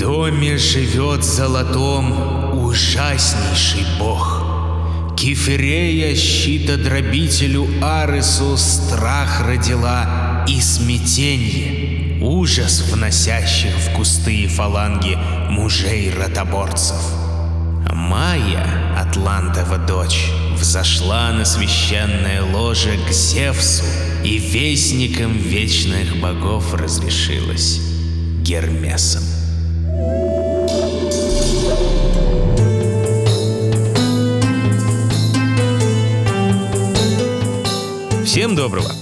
доме живет золотом ужаснейший бог. Кефирея щитодробителю Аресу страх родила и смятенье, ужас вносящих в кусты и фаланги мужей ротоборцев. Майя, Атлантова дочь, взошла на священное ложе к Зевсу и вестникам вечных богов разрешилась Гермесом. Всем доброго!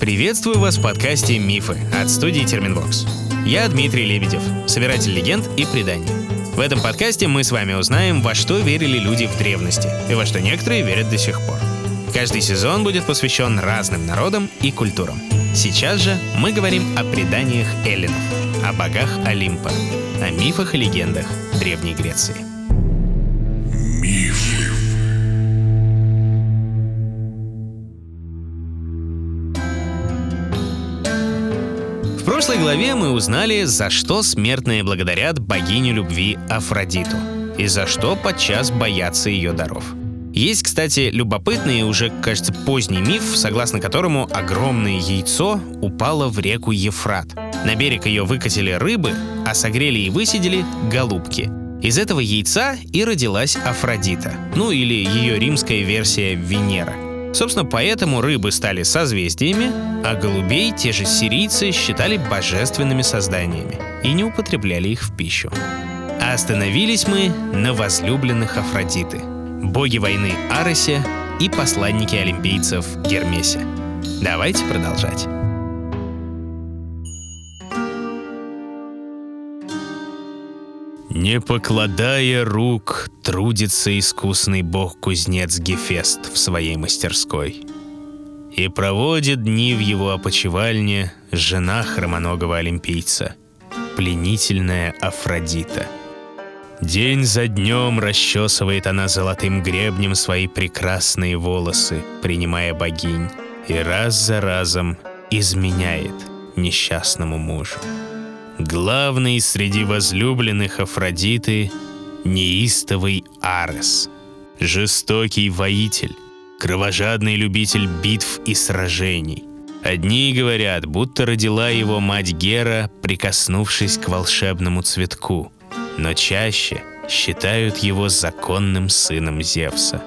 Приветствую вас в подкасте «Мифы» от студии Терминвокс. Я Дмитрий Лебедев, собиратель легенд и преданий. В этом подкасте мы с вами узнаем, во что верили люди в древности и во что некоторые верят до сих пор. Каждый сезон будет посвящен разным народам и культурам. Сейчас же мы говорим о преданиях эллинов, о богах Олимпа, о мифах и легендах Древней Греции. Прошлой главе мы узнали, за что смертные благодарят богиню любви Афродиту и за что подчас боятся ее даров. Есть, кстати, любопытный и уже, кажется, поздний миф, согласно которому огромное яйцо упало в реку Ефрат. На берег ее выкатили рыбы, а согрели и высидели голубки. Из этого яйца и родилась Афродита, ну или ее римская версия Венера – Собственно, поэтому рыбы стали созвездиями, а голубей те же сирийцы считали божественными созданиями и не употребляли их в пищу. А остановились мы на возлюбленных Афродиты, боги войны Аросе и посланники олимпийцев Гермесе. Давайте продолжать. Не покладая рук, трудится искусный бог-кузнец Гефест в своей мастерской. И проводит дни в его опочивальне жена хромоногого олимпийца, пленительная Афродита. День за днем расчесывает она золотым гребнем свои прекрасные волосы, принимая богинь, и раз за разом изменяет несчастному мужу. Главный среди возлюбленных Афродиты — неистовый Арес, жестокий воитель, кровожадный любитель битв и сражений. Одни говорят, будто родила его мать Гера, прикоснувшись к волшебному цветку, но чаще считают его законным сыном Зевса.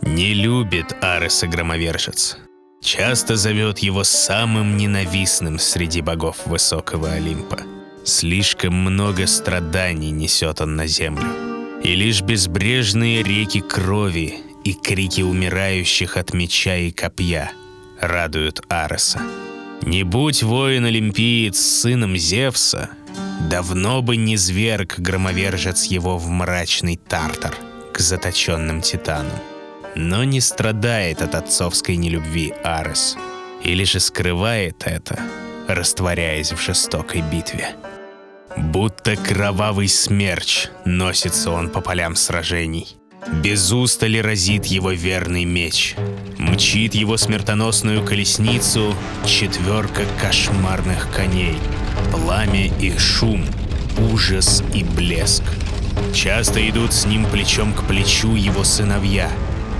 Не любит Ареса громовержец. Часто зовет его самым ненавистным среди богов высокого Олимпа — Слишком много страданий несет он на землю. И лишь безбрежные реки крови и крики умирающих от меча и копья радуют Ареса. Не будь воин-олимпиец сыном Зевса, давно бы не зверг громовержец его в мрачный тартар к заточенным титанам. Но не страдает от отцовской нелюбви Арес, или же скрывает это, растворяясь в жестокой битве. Будто кровавый смерч носится он по полям сражений. Без устали разит его верный меч. Мчит его смертоносную колесницу четверка кошмарных коней. Пламя и шум, ужас и блеск. Часто идут с ним плечом к плечу его сыновья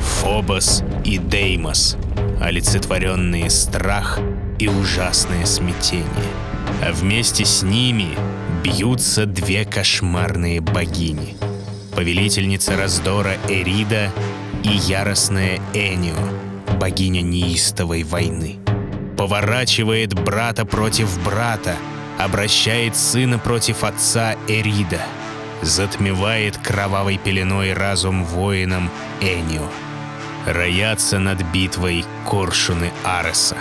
Фобос и Деймос, олицетворенные страх и ужасное смятение. А вместе с ними бьются две кошмарные богини. Повелительница раздора Эрида и яростная Энио, богиня неистовой войны. Поворачивает брата против брата, обращает сына против отца Эрида, затмевает кровавой пеленой разум воинам Энио. Роятся над битвой коршуны Ареса.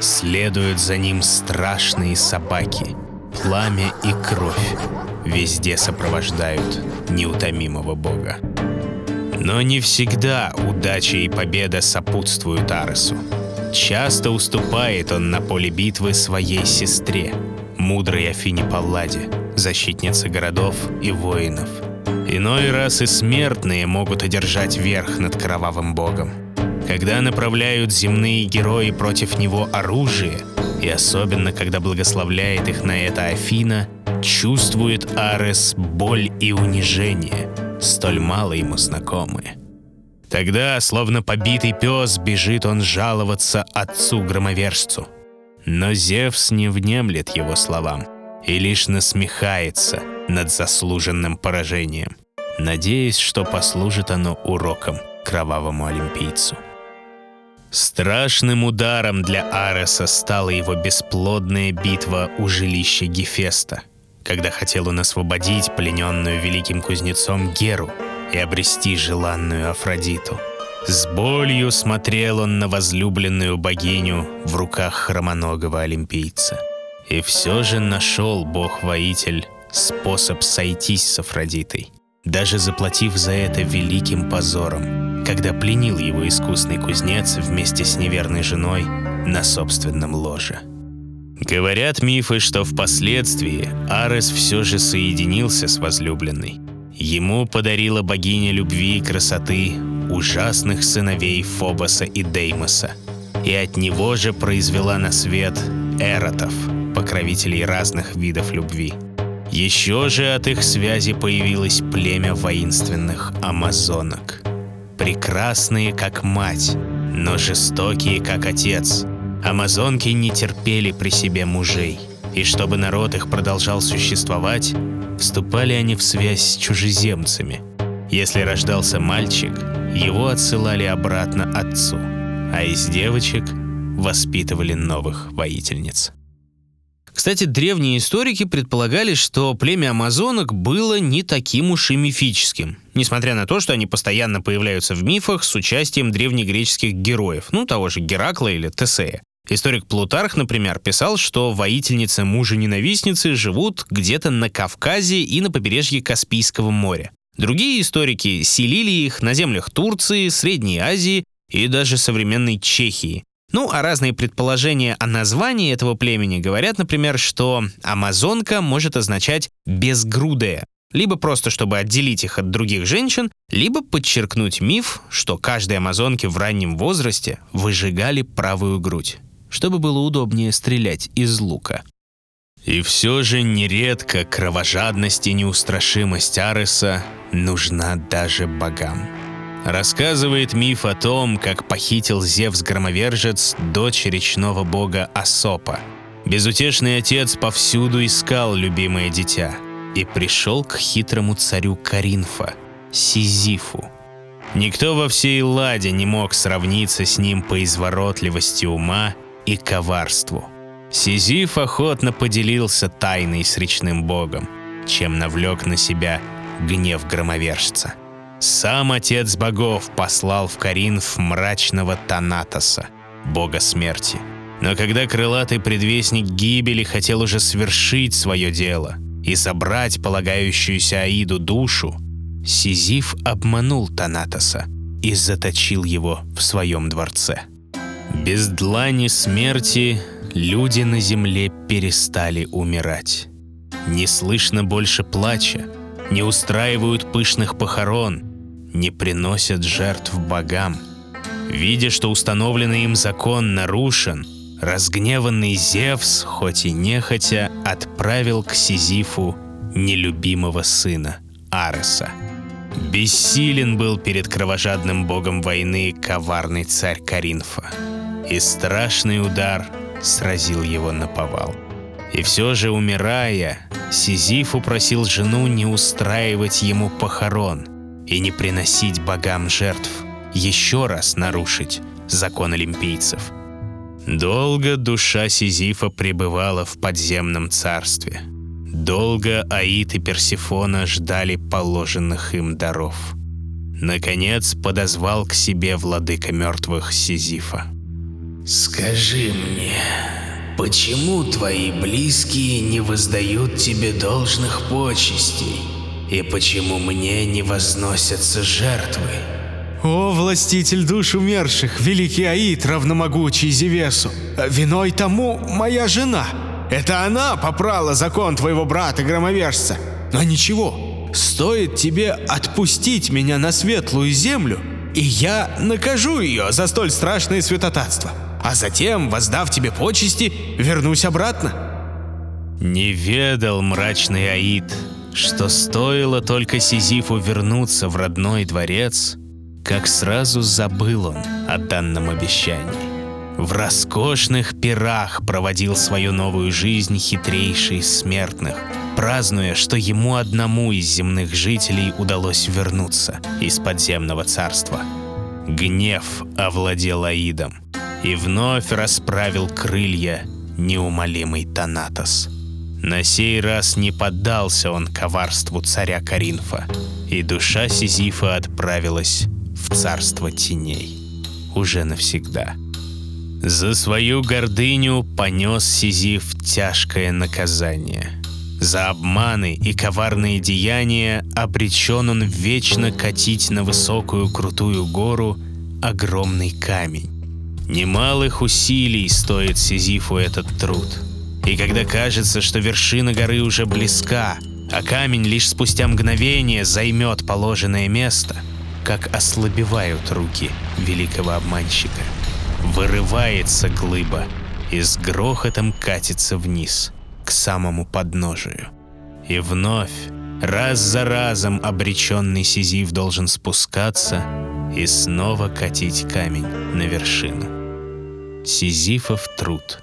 Следуют за ним страшные собаки — пламя и кровь везде сопровождают неутомимого бога. Но не всегда удача и победа сопутствуют Аресу. Часто уступает он на поле битвы своей сестре, мудрой Афине Палладе, защитнице городов и воинов. Иной раз и смертные могут одержать верх над кровавым богом. Когда направляют земные герои против него оружие — и особенно, когда благословляет их на это Афина, чувствует Арес боль и унижение, столь мало ему знакомые. Тогда, словно побитый пес, бежит он жаловаться отцу-громовержцу. Но Зевс не внемлет его словам и лишь насмехается над заслуженным поражением, надеясь, что послужит оно уроком кровавому олимпийцу. Страшным ударом для Ареса стала его бесплодная битва у жилища Гефеста, когда хотел он освободить плененную великим кузнецом Геру и обрести желанную Афродиту. С болью смотрел он на возлюбленную богиню в руках хромоногого олимпийца. И все же нашел бог-воитель способ сойтись с Афродитой, даже заплатив за это великим позором – когда пленил его искусный кузнец вместе с неверной женой на собственном ложе. Говорят мифы, что впоследствии Арес все же соединился с возлюбленной. Ему подарила богиня любви и красоты ужасных сыновей Фобоса и Деймоса, и от него же произвела на свет эротов, покровителей разных видов любви. Еще же от их связи появилось племя воинственных амазонок – прекрасные, как мать, но жестокие, как отец. Амазонки не терпели при себе мужей, и чтобы народ их продолжал существовать, вступали они в связь с чужеземцами. Если рождался мальчик, его отсылали обратно отцу, а из девочек воспитывали новых воительниц. Кстати, древние историки предполагали, что племя амазонок было не таким уж и мифическим, несмотря на то, что они постоянно появляются в мифах с участием древнегреческих героев, ну того же Геракла или Тесея. Историк Плутарх, например, писал, что воительницы мужа-ненавистницы живут где-то на Кавказе и на побережье Каспийского моря. Другие историки селили их на землях Турции, Средней Азии и даже современной Чехии. Ну, а разные предположения о названии этого племени говорят, например, что амазонка может означать «безгрудая», либо просто чтобы отделить их от других женщин, либо подчеркнуть миф, что каждой амазонке в раннем возрасте выжигали правую грудь, чтобы было удобнее стрелять из лука. И все же нередко кровожадность и неустрашимость Ареса нужна даже богам. Рассказывает миф о том, как похитил Зевс-громовержец дочь речного бога Асопа. Безутешный отец повсюду искал любимое дитя и пришел к хитрому царю Каринфа, Сизифу. Никто во всей Ладе не мог сравниться с ним по изворотливости ума и коварству. Сизиф охотно поделился тайной с речным богом, чем навлек на себя гнев громовержца. Сам отец богов послал в Каринф мрачного Танатоса, бога смерти. Но когда крылатый предвестник гибели хотел уже свершить свое дело и собрать полагающуюся Аиду душу, Сизиф обманул Танатоса и заточил его в своем дворце. Без длани смерти люди на земле перестали умирать. Не слышно больше плача, не устраивают пышных похорон – не приносят жертв богам. Видя, что установленный им закон нарушен, разгневанный Зевс, хоть и нехотя, отправил к Сизифу нелюбимого сына Ареса. Бессилен был перед кровожадным богом войны коварный царь Каринфа, и страшный удар сразил его на повал. И все же, умирая, Сизиф упросил жену не устраивать ему похорон, и не приносить богам жертв, еще раз нарушить закон олимпийцев. Долго душа Сизифа пребывала в подземном царстве. Долго Аид и Персифона ждали положенных им даров. Наконец подозвал к себе владыка мертвых Сизифа. «Скажи мне, почему твои близкие не воздают тебе должных почестей?» И почему мне не возносятся жертвы? О, властитель душ умерших, великий Аид, равномогучий Зевесу, виной тому моя жена. Это она попрала закон твоего брата-громовержца. Но ничего, стоит тебе отпустить меня на светлую землю, и я накажу ее за столь страшное святотатство. А затем, воздав тебе почести, вернусь обратно. Не ведал мрачный Аид, что стоило только Сизифу вернуться в родной дворец, как сразу забыл он о данном обещании. В роскошных пирах проводил свою новую жизнь хитрейший из смертных, празднуя, что ему одному из земных жителей удалось вернуться из подземного царства. Гнев овладел Аидом и вновь расправил крылья неумолимый Танатос. На сей раз не поддался он коварству царя Каринфа, и душа Сизифа отправилась в царство теней. Уже навсегда. За свою гордыню понес Сизиф тяжкое наказание. За обманы и коварные деяния обречен он вечно катить на высокую крутую гору огромный камень. Немалых усилий стоит Сизифу этот труд. И когда кажется, что вершина горы уже близка, а камень лишь спустя мгновение займет положенное место, как ослабевают руки великого обманщика – Вырывается глыба и с грохотом катится вниз, к самому подножию. И вновь, раз за разом обреченный Сизиф должен спускаться и снова катить камень на вершину. Сизифов труд.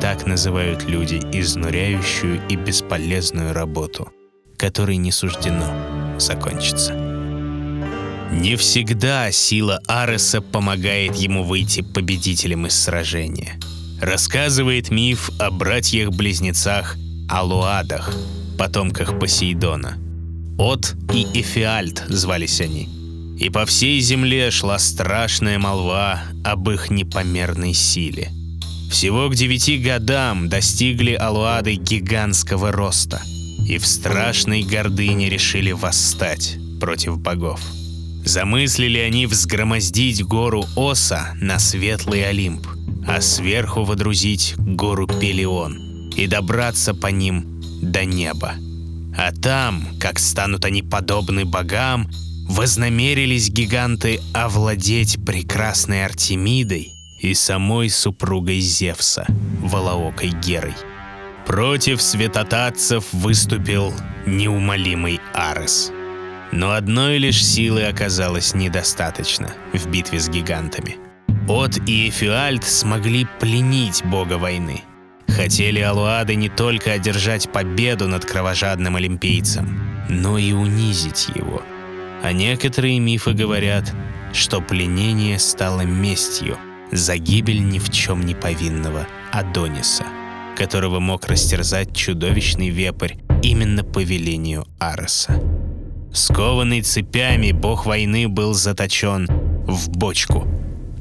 Так называют люди изнуряющую и бесполезную работу, которой не суждено закончиться. Не всегда сила Ареса помогает ему выйти победителем из сражения. Рассказывает миф о братьях-близнецах Алуадах, потомках Посейдона. От и Эфиальт звались они. И по всей земле шла страшная молва об их непомерной силе. Всего к девяти годам достигли Алуады гигантского роста и в страшной гордыне решили восстать против богов. Замыслили они взгромоздить гору Оса на светлый Олимп, а сверху водрузить гору Пелион и добраться по ним до неба. А там, как станут они подобны богам, вознамерились гиганты овладеть прекрасной Артемидой и самой супругой Зевса, Волоокой Герой. Против святотатцев выступил неумолимый Арес – но одной лишь силы оказалось недостаточно в битве с гигантами. От и Эфиальт смогли пленить бога войны. Хотели Алуады не только одержать победу над кровожадным олимпийцем, но и унизить его. А некоторые мифы говорят, что пленение стало местью за гибель ни в чем не повинного Адониса, которого мог растерзать чудовищный вепрь именно по велению Ареса. Скованный цепями, бог войны был заточен в бочку,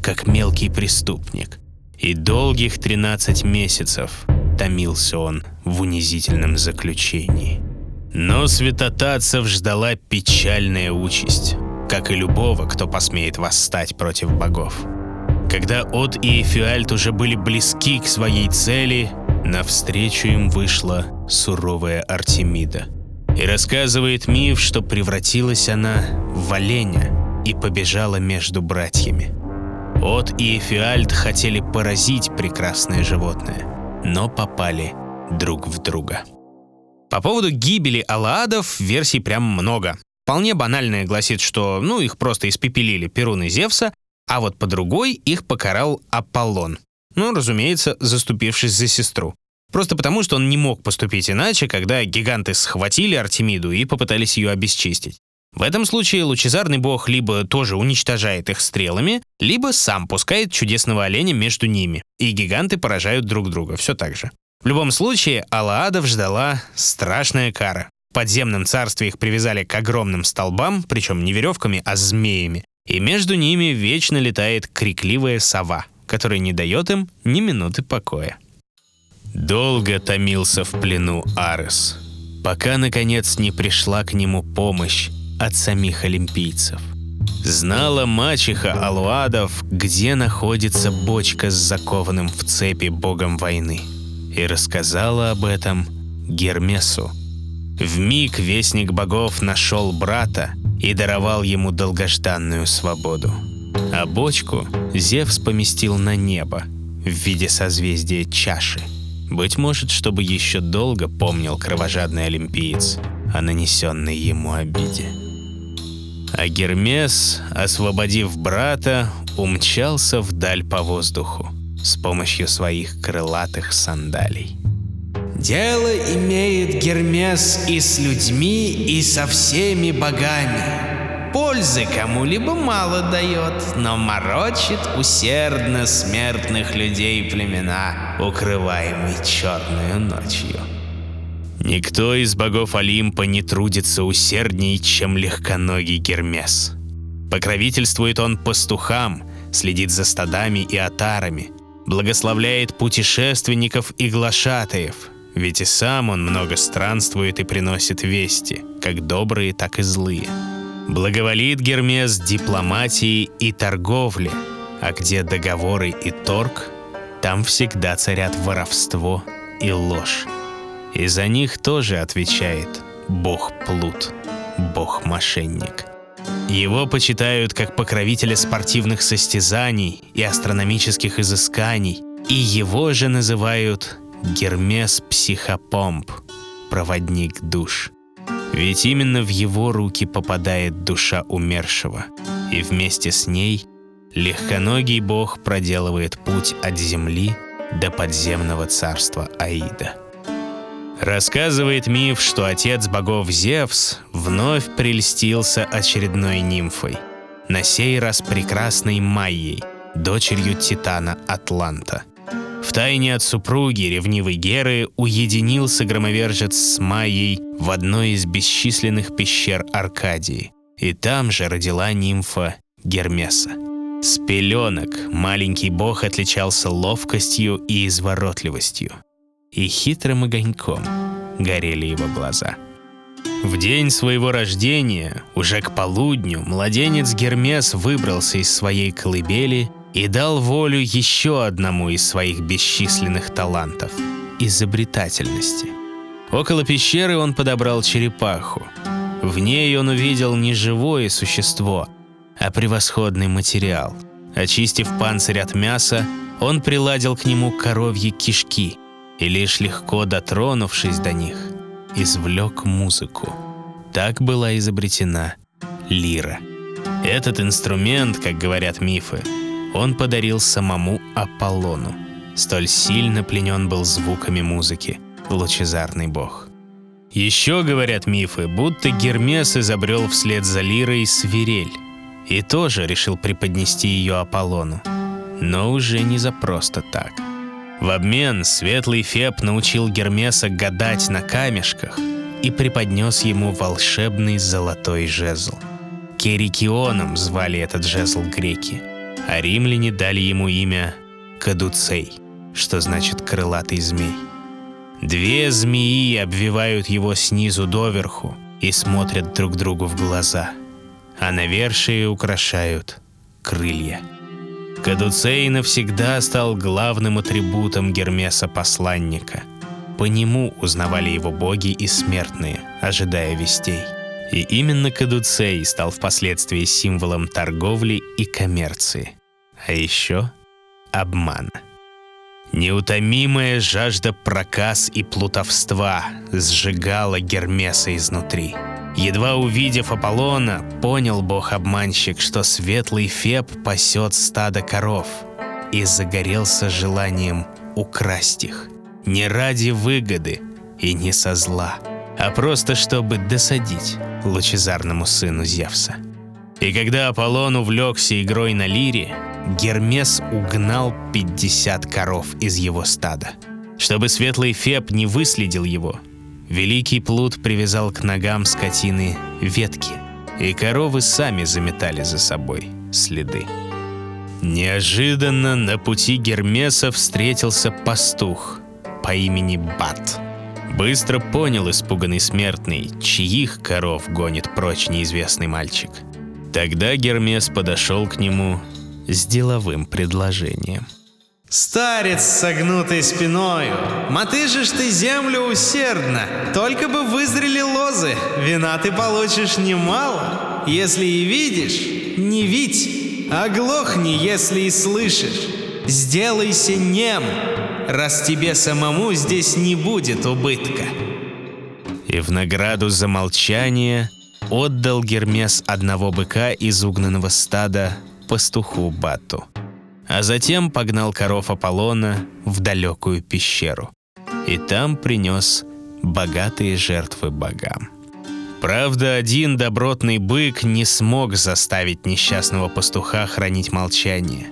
как мелкий преступник. И долгих 13 месяцев томился он в унизительном заключении. Но святотатцев ждала печальная участь, как и любого, кто посмеет восстать против богов. Когда От и Эфиальт уже были близки к своей цели, навстречу им вышла суровая Артемида – и рассказывает миф, что превратилась она в оленя и побежала между братьями. От и Эфиальд хотели поразить прекрасное животное, но попали друг в друга. По поводу гибели Алаадов версий прям много. Вполне банальная гласит, что ну их просто испепелили Перун и Зевса, а вот по другой их покарал Аполлон. Ну, разумеется, заступившись за сестру. Просто потому, что он не мог поступить иначе, когда гиганты схватили Артемиду и попытались ее обесчистить. В этом случае лучезарный бог либо тоже уничтожает их стрелами, либо сам пускает чудесного оленя между ними, и гиганты поражают друг друга, все так же. В любом случае, Алаадов ждала страшная кара. В подземном царстве их привязали к огромным столбам, причем не веревками, а змеями, и между ними вечно летает крикливая сова, которая не дает им ни минуты покоя. Долго томился в плену Арес, пока, наконец, не пришла к нему помощь от самих олимпийцев. Знала мачеха Алуадов, где находится бочка с закованным в цепи богом войны, и рассказала об этом Гермесу. В миг вестник богов нашел брата и даровал ему долгожданную свободу. А бочку Зевс поместил на небо в виде созвездия чаши – Быть может, чтобы еще долго помнил кровожадный олимпиец о нанесенной ему обиде. А Гермес, освободив брата, умчался вдаль по воздуху с помощью своих крылатых сандалий. Дело имеет Гермес и с людьми, и со всеми богами. Пользы кому-либо мало дает, но морочит усердно смертных людей племена, укрываемый черную ночью. Никто из богов Олимпа не трудится усердней, чем легконогий Гермес. Покровительствует он пастухам, следит за стадами и отарами, благословляет путешественников и глашатаев, ведь и сам он много странствует и приносит вести, как добрые, так и злые. Благоволит Гермес дипломатии и торговле, а где договоры и торг, там всегда царят воровство и ложь. И за них тоже отвечает бог Плут, бог-мошенник. Его почитают как покровителя спортивных состязаний и астрономических изысканий, и его же называют Гермес Психопомп, проводник душ. Ведь именно в его руки попадает душа умершего, и вместе с ней легконогий бог проделывает путь от земли до подземного царства Аида. Рассказывает миф, что отец богов Зевс вновь прельстился очередной нимфой, на сей раз прекрасной Майей, дочерью Титана Атланта. Втайне от супруги ревнивой Геры уединился громовержец с Майей в одной из бесчисленных пещер Аркадии, и там же родила нимфа Гермеса. С пеленок маленький бог отличался ловкостью и изворотливостью и хитрым огоньком горели его глаза. В день своего рождения, уже к полудню, младенец Гермес выбрался из своей колыбели и дал волю еще одному из своих бесчисленных талантов – изобретательности. Около пещеры он подобрал черепаху. В ней он увидел не живое существо, а превосходный материал. Очистив панцирь от мяса, он приладил к нему коровьи кишки – и лишь легко дотронувшись до них, извлек музыку. Так была изобретена лира. Этот инструмент, как говорят мифы, он подарил самому Аполлону. Столь сильно пленен был звуками музыки лучезарный бог. Еще говорят мифы, будто Гермес изобрел вслед за лирой свирель и тоже решил преподнести ее Аполлону. Но уже не за просто так – в обмен светлый Феб научил Гермеса гадать на камешках и преподнес ему волшебный золотой жезл. Керикионом звали этот жезл греки, а римляне дали ему имя Кадуцей, что значит «крылатый змей». Две змеи обвивают его снизу доверху и смотрят друг другу в глаза, а навершие украшают крылья. Кадуцей навсегда стал главным атрибутом Гермеса-посланника. По нему узнавали его боги и смертные, ожидая вестей. И именно Кадуцей стал впоследствии символом торговли и коммерции. А еще обмана. Неутомимая жажда проказ и плутовства сжигала Гермеса изнутри – Едва увидев Аполлона, понял бог-обманщик, что светлый Феб пасет стадо коров, и загорелся желанием украсть их. Не ради выгоды и не со зла, а просто чтобы досадить лучезарному сыну Зевса. И когда Аполлон увлекся игрой на лире, Гермес угнал 50 коров из его стада. Чтобы светлый Феб не выследил его, Великий плут привязал к ногам скотины ветки, и коровы сами заметали за собой следы. Неожиданно на пути Гермеса встретился пастух по имени Бат. Быстро понял испуганный смертный, чьих коров гонит прочь неизвестный мальчик. Тогда Гермес подошел к нему с деловым предложением – Старец с согнутой спиною, мотыжишь ты землю усердно, только бы вызрели лозы, вина ты получишь немало. Если и видишь, не видь, оглохни, если и слышишь. Сделайся нем, раз тебе самому здесь не будет убытка. И в награду за молчание отдал Гермес одного быка из угнанного стада пастуху Бату. А затем погнал коров Аполлона в далекую пещеру. И там принес богатые жертвы богам. Правда, один добротный бык не смог заставить несчастного пастуха хранить молчание.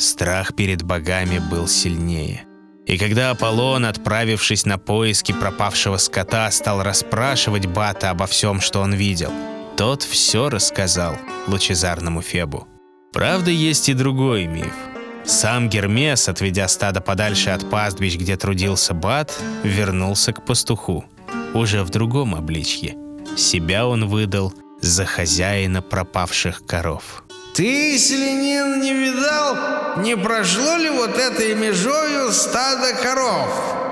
Страх перед богами был сильнее. И когда Аполлон, отправившись на поиски пропавшего скота, стал расспрашивать Бата обо всем, что он видел, тот все рассказал лучезарному Фебу. Правда, есть и другой миф. Сам Гермес, отведя стадо подальше от пастбищ, где трудился Бат, вернулся к пастуху, уже в другом обличье. Себя он выдал за хозяина пропавших коров. Ты, селянин, не видал, не прошло ли вот этой межою стадо коров?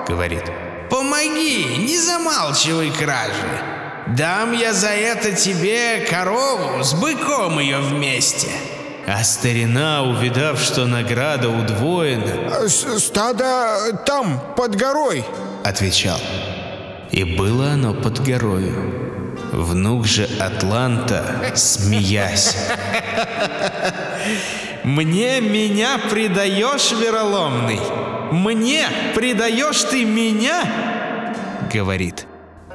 Говорит, Помоги, не замалчивай кражи. Дам я за это тебе корову с быком ее вместе. а старина, увидав, что награда удвоена, Стадо там, под горой. отвечал. И было оно под горою. Внук же Атланта, смеясь, Мне меня предаешь, вероломный? Мне предаешь ты меня? говорит,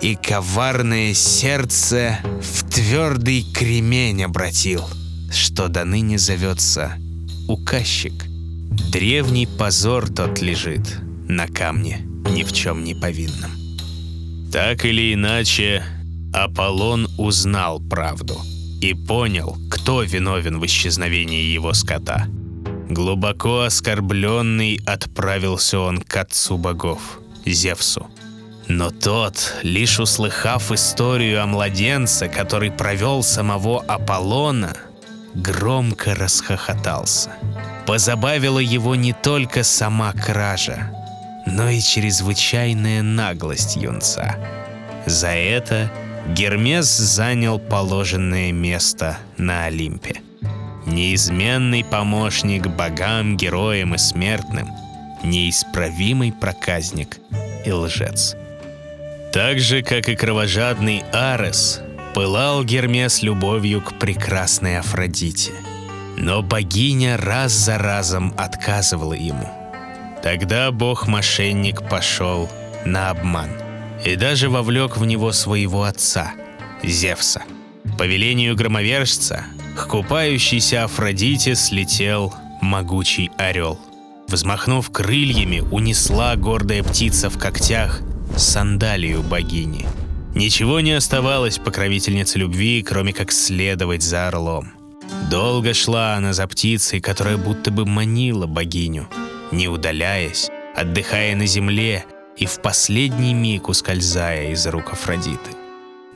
и коварное сердце в твердый кремень обратил, что до ныне зовется указчик. Древний позор тот лежит на камне, ни в чем не повинном. Так или иначе, Аполлон узнал правду и понял, кто виновен в исчезновении его скота. Глубоко оскорбленный отправился он к отцу богов, Зевсу. Но тот, лишь услыхав историю о младенце, который провел самого Аполлона, громко расхохотался. Позабавила его не только сама кража, но и чрезвычайная наглость юнца. За это Гермес занял положенное место на Олимпе. Неизменный помощник богам, героям и смертным, неисправимый проказник и лжец. Так же, как и кровожадный Арес, пылал Гермес любовью к прекрасной Афродите. Но богиня раз за разом отказывала ему. Тогда бог-мошенник пошел на обман и даже вовлек в него своего отца, Зевса. По велению громовержца к купающейся Афродите слетел могучий орел. Взмахнув крыльями, унесла гордая птица в когтях сандалию богини. Ничего не оставалось покровительнице любви, кроме как следовать за орлом. Долго шла она за птицей, которая будто бы манила богиню, не удаляясь, отдыхая на земле и в последний миг ускользая из рук Афродиты.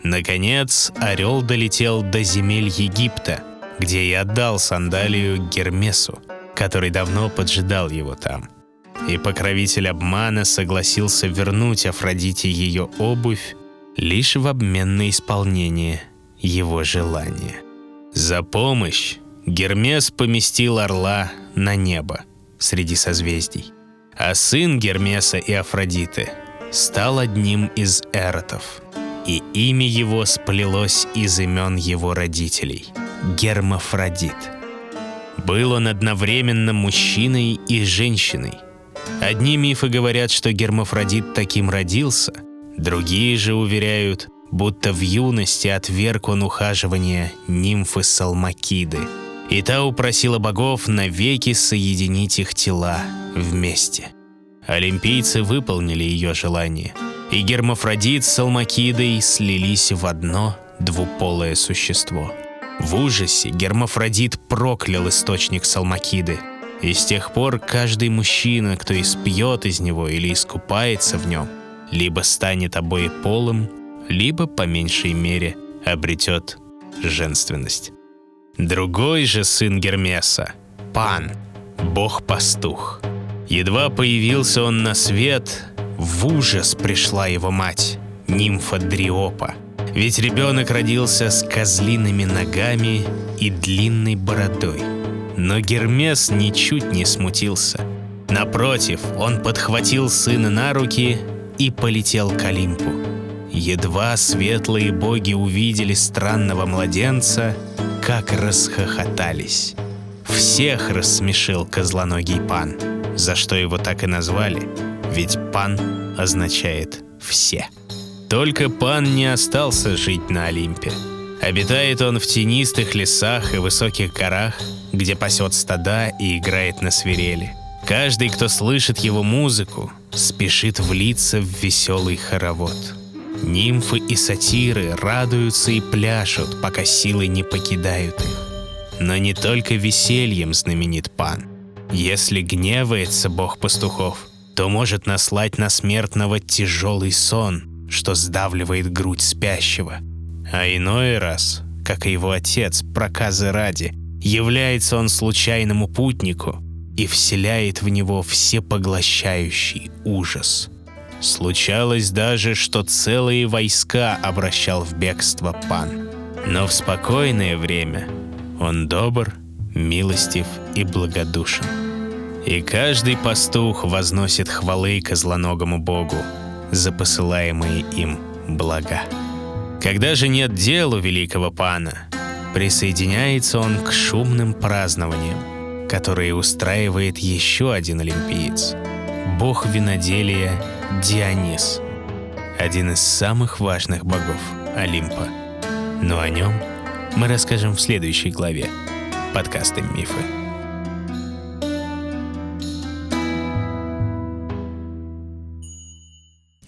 Наконец, орел долетел до земель Египта, где и отдал сандалию Гермесу, который давно поджидал его там. И покровитель обмана согласился вернуть Афродите ее обувь лишь в обмен на исполнение его желания. За помощь Гермес поместил орла на небо среди созвездий, а сын Гермеса и Афродиты стал одним из эротов, и имя его сплелось из имен его родителей – Гермафродит. Был он одновременно мужчиной и женщиной. Одни мифы говорят, что Гермафродит таким родился, другие же уверяют, будто в юности отверг он ухаживание нимфы Салмакиды, и та упросила богов навеки соединить их тела вместе. Олимпийцы выполнили ее желание, и Гермафродит с Салмакидой слились в одно двуполое существо. В ужасе Гермафродит проклял источник Салмакиды, и с тех пор каждый мужчина, кто испьет из него или искупается в нем, либо станет обоеполым, либо, по меньшей мере, обретет женственность. Другой же сын Гермеса, Пан, бог-пастух. Едва появился он на свет, в ужас пришла его мать, нимфа Дриопа. Ведь ребенок родился с козлиными ногами и длинной бородой. Но Гермес ничуть не смутился. Напротив, он подхватил сына на руки и полетел к Олимпу. Едва светлые боги увидели странного младенца, как расхохотались. Всех рассмешил козлоногий пан, за что его так и назвали, ведь пан означает «все». Только пан не остался жить на Олимпе. Обитает он в тенистых лесах и высоких горах, где пасет стада и играет на свирели. Каждый, кто слышит его музыку, спешит влиться в веселый хоровод. Нимфы и сатиры радуются и пляшут, пока силы не покидают их. Но не только весельем знаменит пан. Если гневается бог пастухов, то может наслать на смертного тяжелый сон, что сдавливает грудь спящего. А иной раз, как и его отец, проказы ради, является он случайному путнику и вселяет в него всепоглощающий ужас. Случалось даже, что целые войска обращал в бегство пан. Но в спокойное время он добр, милостив и благодушен. И каждый пастух возносит хвалы козлоногому богу за посылаемые им блага. Когда же нет дел у великого пана, присоединяется он к шумным празднованиям, которые устраивает еще один олимпиец – бог виноделия Дионис, один из самых важных богов Олимпа. Но о нем мы расскажем в следующей главе подкаста «Мифы».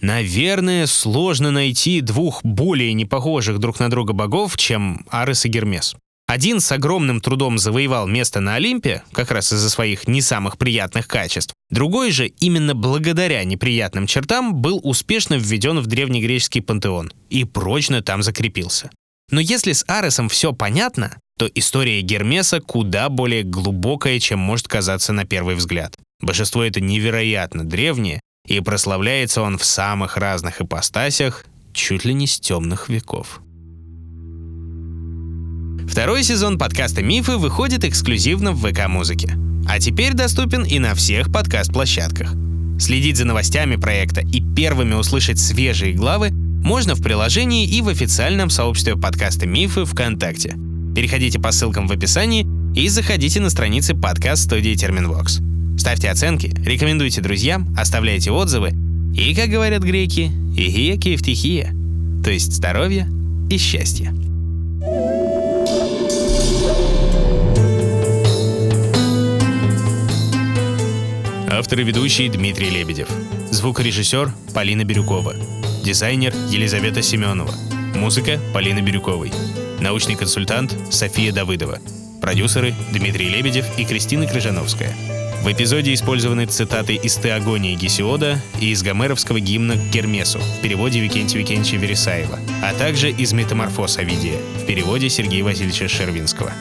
Наверное, сложно найти двух более непохожих друг на друга богов, чем Арес и Гермес. Один с огромным трудом завоевал место на Олимпе, как раз из-за своих не самых приятных качеств. Другой же, именно благодаря неприятным чертам, был успешно введен в древнегреческий пантеон и прочно там закрепился. Но если с Аресом все понятно, то история Гермеса куда более глубокая, чем может казаться на первый взгляд. Божество это невероятно древнее, и прославляется он в самых разных ипостасях, чуть ли не с темных веков. Второй сезон подкаста «Мифы» выходит эксклюзивно в ВК-музыке. А теперь доступен и на всех подкаст-площадках. Следить за новостями проекта и первыми услышать свежие главы можно в приложении и в официальном сообществе подкаста «Мифы» ВКонтакте. Переходите по ссылкам в описании и заходите на страницы подкаст-студии Терминвокс. Ставьте оценки, рекомендуйте друзьям, оставляйте отзывы и, как говорят греки, «игия киевтихия», то есть здоровье и счастье. Автор и ведущий Дмитрий Лебедев. Звукорежиссер Полина Бирюкова. Дизайнер Елизавета Семенова. Музыка Полины Бирюковой. Научный консультант София Давыдова. Продюсеры Дмитрий Лебедев и Кристина Крыжановская. В эпизоде использованы цитаты из Теогонии Гесиода и из гомеровского гимна к Гермесу в переводе Викентия Викентьевича Вересаева, а также из Метаморфоз Овидия в переводе Сергея Васильевича Шервинского.